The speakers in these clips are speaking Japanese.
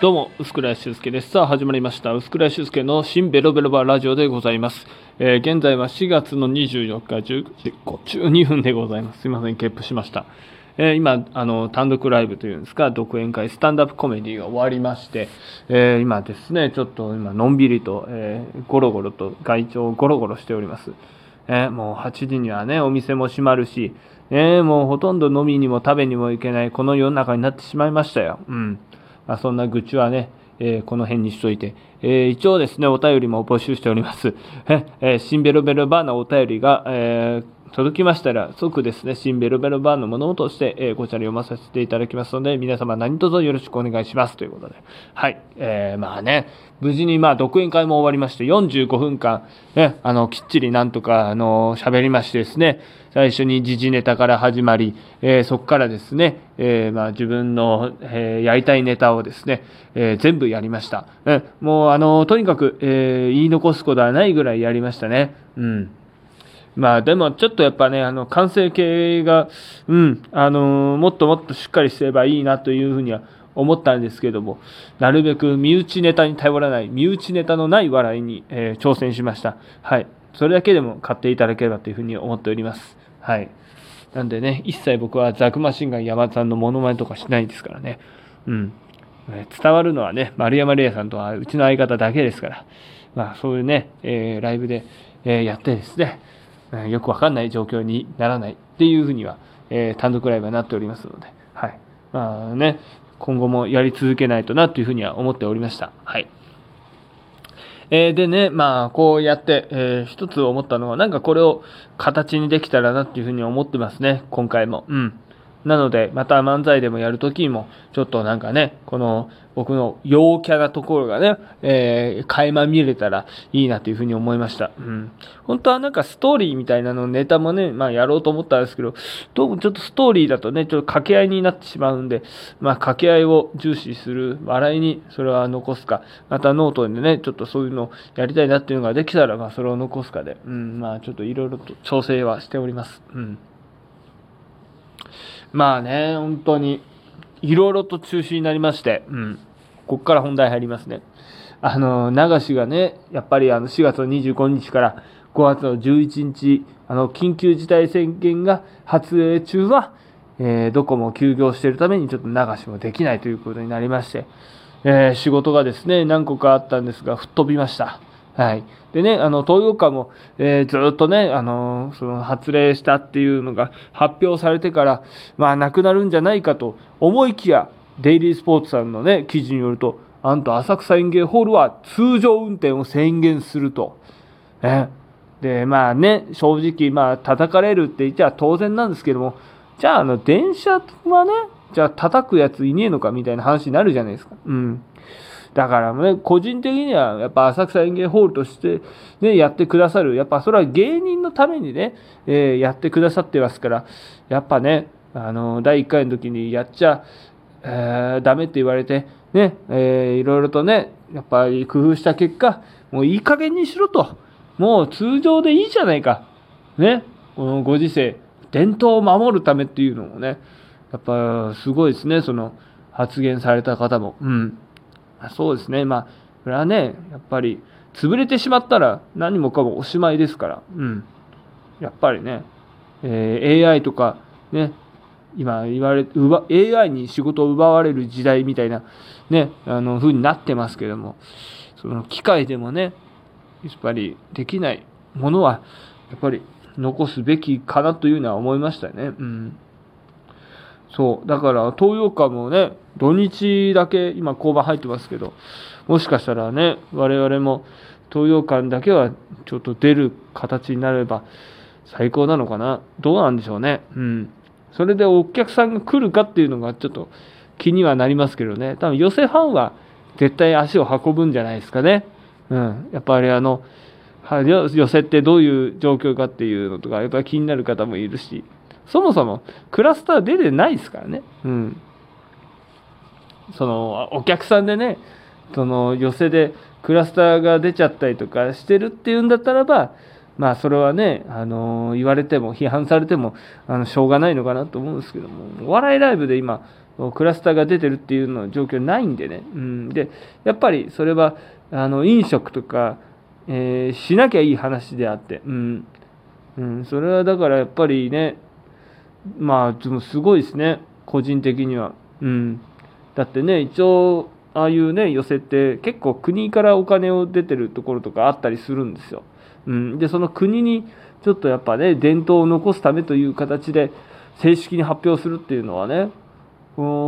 どうも、薄倉修介です。さあ、始まりました。薄倉修介の新ベロベロバラジオでございます。えー現在は4月の24日10時52分でございます。すいません、ゲップしました。えー今、あの、単独ライブというんですか、独演会、スタンダップコメディが終わりまして、えー今ですね、ちょっと今、のんびりと、えゴロゴロと外帳をゴロゴロしております。えもう8時にはね、お店も閉まるし、えもうほとんど飲みにも食べにも行けない、この世の中になってしまいましたよ。うん。まあ、そんな愚痴はね、えーこの辺にしといて、えー一応ですね、お便りも募集しております。ええー新ベロベロバーのお便りが、えー届きましたら、即ですね、新ベロベロバーのものとして、えーこちら読ませていただきますので、皆様何卒よろしくお願いしますということで。はい。えーまあね、無事にまあ独演会も終わりまして、45分間、ね、あの、きっちりなんとか、あの、喋りましてですね、最初に時事ネタから始まり、えーそこからですね、えーまあ、自分の、えーやりたいネタをですね、え全部やりました。えもう、あの、とにかく、えー言い残すことはないぐらいやりましたね。うん。まあでもちょっとやっぱね、あの、完成形が、うん、あのもっともっとしっかりすればいいなというふうには思ったんですけども、なるべく身内ネタに頼らない、身内ネタのない笑いに、えー挑戦しました。はい。それだけでも買っていただければというふうに思っております。はい。なんでね、一切僕はザクマシンガン山田さんのモノマネとかしないですからね。うん。伝わるのはね、丸山礼さんとはうちの相方だけですから、まあそういうね、えーライブで、えーやってですね、よくわかんない状況にならないっていうふうには、え単独ライブはなっておりますので、はい。まあね、今後もやり続けないとなというふうには思っておりました。はい。えーでね、まあ、こうやって、えー一つ思ったのは、なんかこれを形にできたらなっていうふうに思ってますね、今回も。うん。なので、また漫才でもやるときにも、ちょっとなんかね、この僕の陽キャなところがね、えー、垣間見れたらいいなというふうに思いました。うん。本当はなんかストーリーみたいなのネタもね、まあやろうと思ったんですけど、どうもちょっとストーリーだとね、ちょっと掛け合いになってしまうんで、まあ掛け合いを重視する、笑いにそれは残すか、またノートでね、ちょっとそういうのをやりたいなっていうのができたら、まあそれを残すかで、うん、まあちょっといろいろと調整はしております。うん。まあね、本当に、いろいろと中止になりまして、うん。ここから本題入りますね。あの、流しがね、やっぱりあの4月の25日から5月の11日、あの、緊急事態宣言が発令中は、えーどこも休業しているためにちょっと流しもできないということになりまして、えー仕事がですね、何個かあったんですが、吹っ飛びました。はい。でね、あの、東洋館も、えーずっとね、あのその発令したっていうのが発表されてから、まあ、なくなるんじゃないかと思いきや、デイリースポーツさんのね、記事によると、なんと浅草園芸ホールは通常運転を宣言すると。ね。で、まあね、正直、まあ、叩かれるって言っちゃ当然なんですけども、じゃあ、あの、電車はね、じゃあ叩くやついねえのかみたいな話になるじゃないですか。うん。だからね、個人的にはやっぱ浅草園芸ホールとしてね、やってくださる。やっぱそれは芸人のためにね、えーやってくださってますから、やっぱね、あの、第1回の時にやっちゃ、えーダメって言われて、ね、えーいろいろとね、やっぱり工夫した結果、もういい加減にしろと。もう通常でいいじゃないか。ね、このご時世、伝統を守るためっていうのもね、やっぱすごいですね、その発言された方も。うん。そうですね。まあ、これはね、やっぱり、潰れてしまったら何もかもおしまいですから。うん。やっぱりね、えー AI とか、ね、今言われ、奪 AI に仕事を奪われる時代みたいな、ね、あの、風になってますけども、その機械でもね、やっぱりできないものは、やっぱり残すべきかなというのは思いましたね。うん。そう。だから、東洋館もね、土日だけ今交番入ってますけど、もしかしたらね、我々も東洋館だけはちょっと出る形になれば最高なのかな。どうなんでしょうね。うん。それでお客さんが来るかっていうのがちょっと気にはなりますけどね。多分寄せファンは絶対足を運ぶんじゃないですかね。うん。やっぱりあの、寄せってどういう状況かっていうのとか、やっぱり気になる方もいるし、そもそもクラスター出てないですからね。うん。その、お客さんでね、その寄せでクラスターが出ちゃったりとかしてるっていうんだったらば、まあそれはね、あの言われても批判されてもあのしょうがないのかなと思うんですけどもお笑いライブで今クラスターが出てるっていうの状況ないんでね、うん、でやっぱりそれはあの飲食とか、えー、しなきゃいい話であって、うんうん、それはだからやっぱりねまあでもすごいですね。個人的には、うん、だってね一応ああいうね寄せって結構国からお金を出てるところとかあったりするんですよ。うん、でその国にちょっとやっぱね伝統を残すためという形で正式に発表するっていうのはね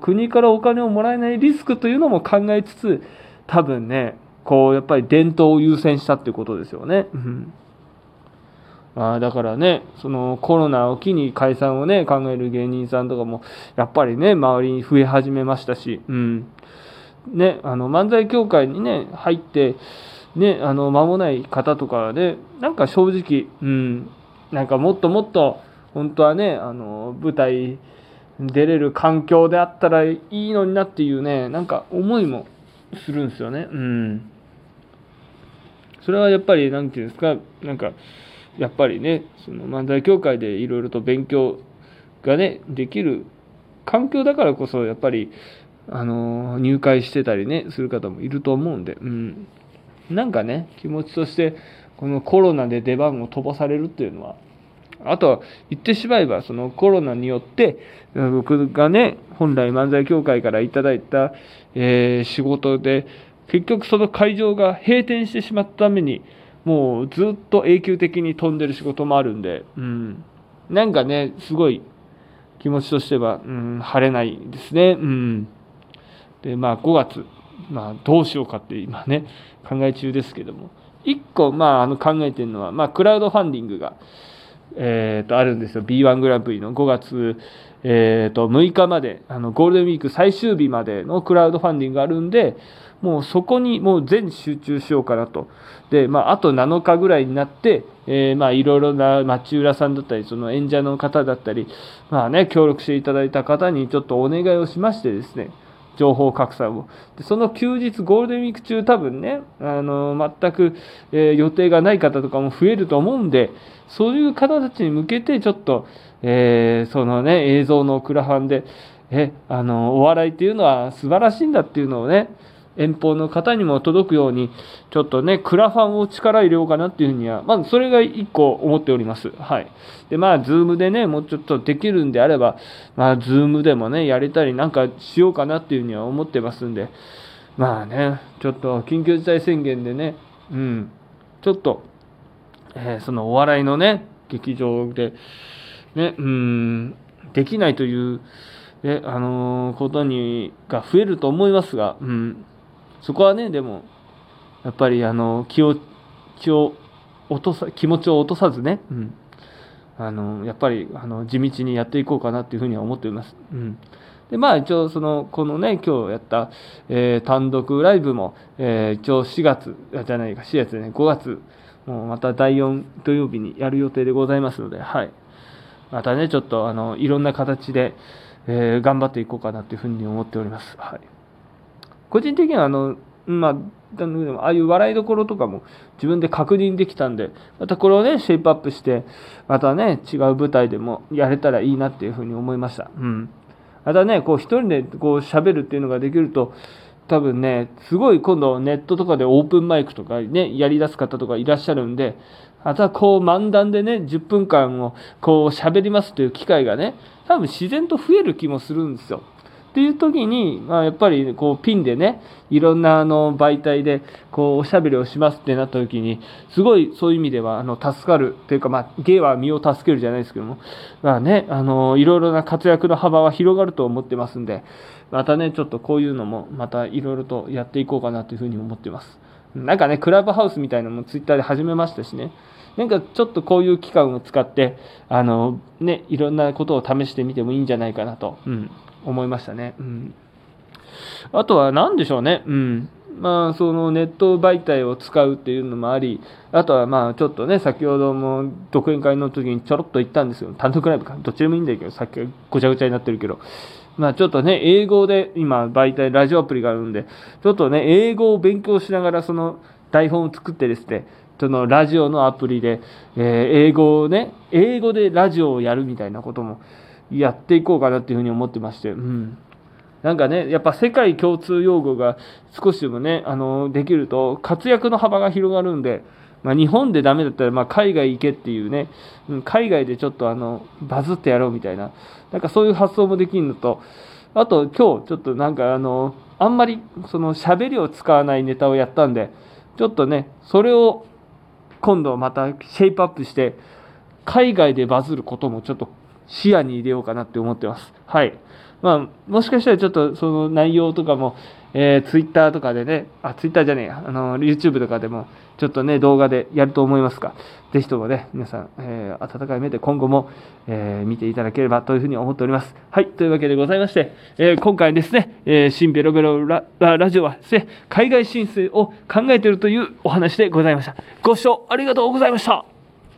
国からお金をもらえないリスクというのも考えつつ多分ねこうやっぱり伝統を優先したっていうことですよね。うん。あだからね、そのコロナを機に解散をね、考える芸人さんとかも、やっぱりね、周りに増え始めましたし、うん。ね、あの、漫才協会にね、入って、ね、あの、間もない方とかで、なんか正直、うん、なんかもっともっと、本当はね、あの、舞台出れる環境であったらいいのになっていうね、なんか思いもするんですよね。うん。それはやっぱり、なんていうんですか、なんか、やっぱりね、その漫才協会でいろいろと勉強がね、できる環境だからこそ、やっぱり、あの入会してたりねする方もいると思うんで、うん、なんかね気持ちとしてこのコロナで出番を飛ばされるっていうのはあとは言ってしまえばそのコロナによって僕がね本来漫才協会からいただいた、えー、仕事で結局その会場が閉店してしまったためにもうずっと永久的に飛んでる仕事もあるんで、うん、なんかねすごい気持ちとしては、うん、晴れないですね。うん。で、まあ、5月、まあ、どうしようかって今ね、考え中ですけども、1個、まあ、あの考えてるのは、まあ、クラウドファンディングが、えー、とあるんですよ。B1 グランプリの5月、えー、と6日まで、あのゴールデンウィーク最終日までのクラウドファンディングがあるんで、もうそこにもう全集中しようかなと。で、まあ、あと7日ぐらいになって、えー、まあ、いろいろな町浦さんだったり、その演者の方だったり、まあね、協力していただいた方にちょっとお願いをしましてですね、情報格差を。でその休日、ゴールデンウィーク中、多分ね、あの全く、えー、予定がない方とかも増えると思うんで、そういう方たちに向けて、ちょっと、えー、そのね、映像のクラファンで、え、あの、お笑いっていうのは素晴らしいんだっていうのをね、遠方の方にも届くように、ちょっとね、クラファンを力入れようかなっていうふうには、まずそれが一個思っております。はい。で、まあ、ズームでね、もうちょっとできるんであれば、まあ、ズームでもね、やれたりなんかしようかなっていうふうには思ってますんで、まあね、ちょっと緊急事態宣言でね、うん、ちょっと、えー、そのお笑いのね、劇場で、ね、うん、できないという、ね、あのー、ことに、が増えると思いますが、うん、そこはね、でも、やっぱりあの気を気を落とさ気持ちを落とさずね、うん、あのやっぱりあの地道にやっていこうかなっていうふうには思っています。うんでまあ一応そのこのね今日やった、えー、単独ライブも、えー、一応4月じゃないか4月ね5月もうまた第4土曜日にやる予定でございますのではいまたねちょっとあのいろんな形で、えー、頑張っていこうかなというふうに思っております。はい個人的にはあの、まあ、ああいう笑いどころとかも自分で確認できたんで、またこれをね、シェイプアップして、またね、違う舞台でもやれたらいいなっていうふうに思いました。うん。またね、こう一人でこう喋るっていうのができると、多分ね、すごい今度ネットとかでオープンマイクとかね、やり出す方とかいらっしゃるんで、またこう漫談でね、10分間をこう喋りますという機会がね、多分自然と増える気もするんですよ。っていう時に、まあ、やっぱりこうピンでね、いろんなあの媒体でこうおしゃべりをしますってなった時に、すごいそういう意味ではあの助かるというか、まあ、芸は身を助けるじゃないですけども、まあね、あのいろいろな活躍の幅は広がると思ってますんで、またね、ちょっとこういうのもまたいろいろとやっていこうかなというふうに思ってます。なんかね、クラブハウスみたいなのもツイッターで始めましたしね。なんかちょっとこういう期間を使って、あの、ね、いろんなことを試してみてもいいんじゃないかなと、うん、思いましたね。うん。あとは何でしょうね。うん。まあ、そのネット媒体を使うっていうのもあり、あとはまあ、ちょっとね、先ほども独演会の時にちょろっと言ったんですよ。単独ライブか。どっちでもいいんだけど、さっきごちゃごちゃになってるけど。まあちょっとね、英語で今媒体、ラジオアプリがあるんで、ちょっとね、英語を勉強しながらその台本を作ってですね、そのラジオのアプリで、え英語をね、英語でラジオをやるみたいなこともやっていこうかなっていうふうに思ってまして、うん。なんかね、やっぱ世界共通用語が少しでもね、あの、できると活躍の幅が広がるんで、まあ、日本でダメだったら、まあ、海外行けっていうね、うん海外でちょっとあの、バズってやろうみたいな、なんかそういう発想もできるのと、あと今日ちょっとなんかあの、あんまりその喋りを使わないネタをやったんで、ちょっとね、それを今度またシェイプアップして、海外でバズることもちょっと視野に入れようかなって思ってます。はい。まあ、もしかしたらちょっとその内容とかも、えー、ツイッターとかでね、あ、ツイッターじゃねえや、あの、YouTube とかでも、ちょっとね、動画でやると思いますが、ぜひともね、皆さん、えー温かい目で今後も、えー見ていただければというふうに思っております。はい、というわけでございまして、えー今回ですね、え新ベロベロララジオはですね、海外進出を考えているというお話でございました。ご視聴ありがとうございました。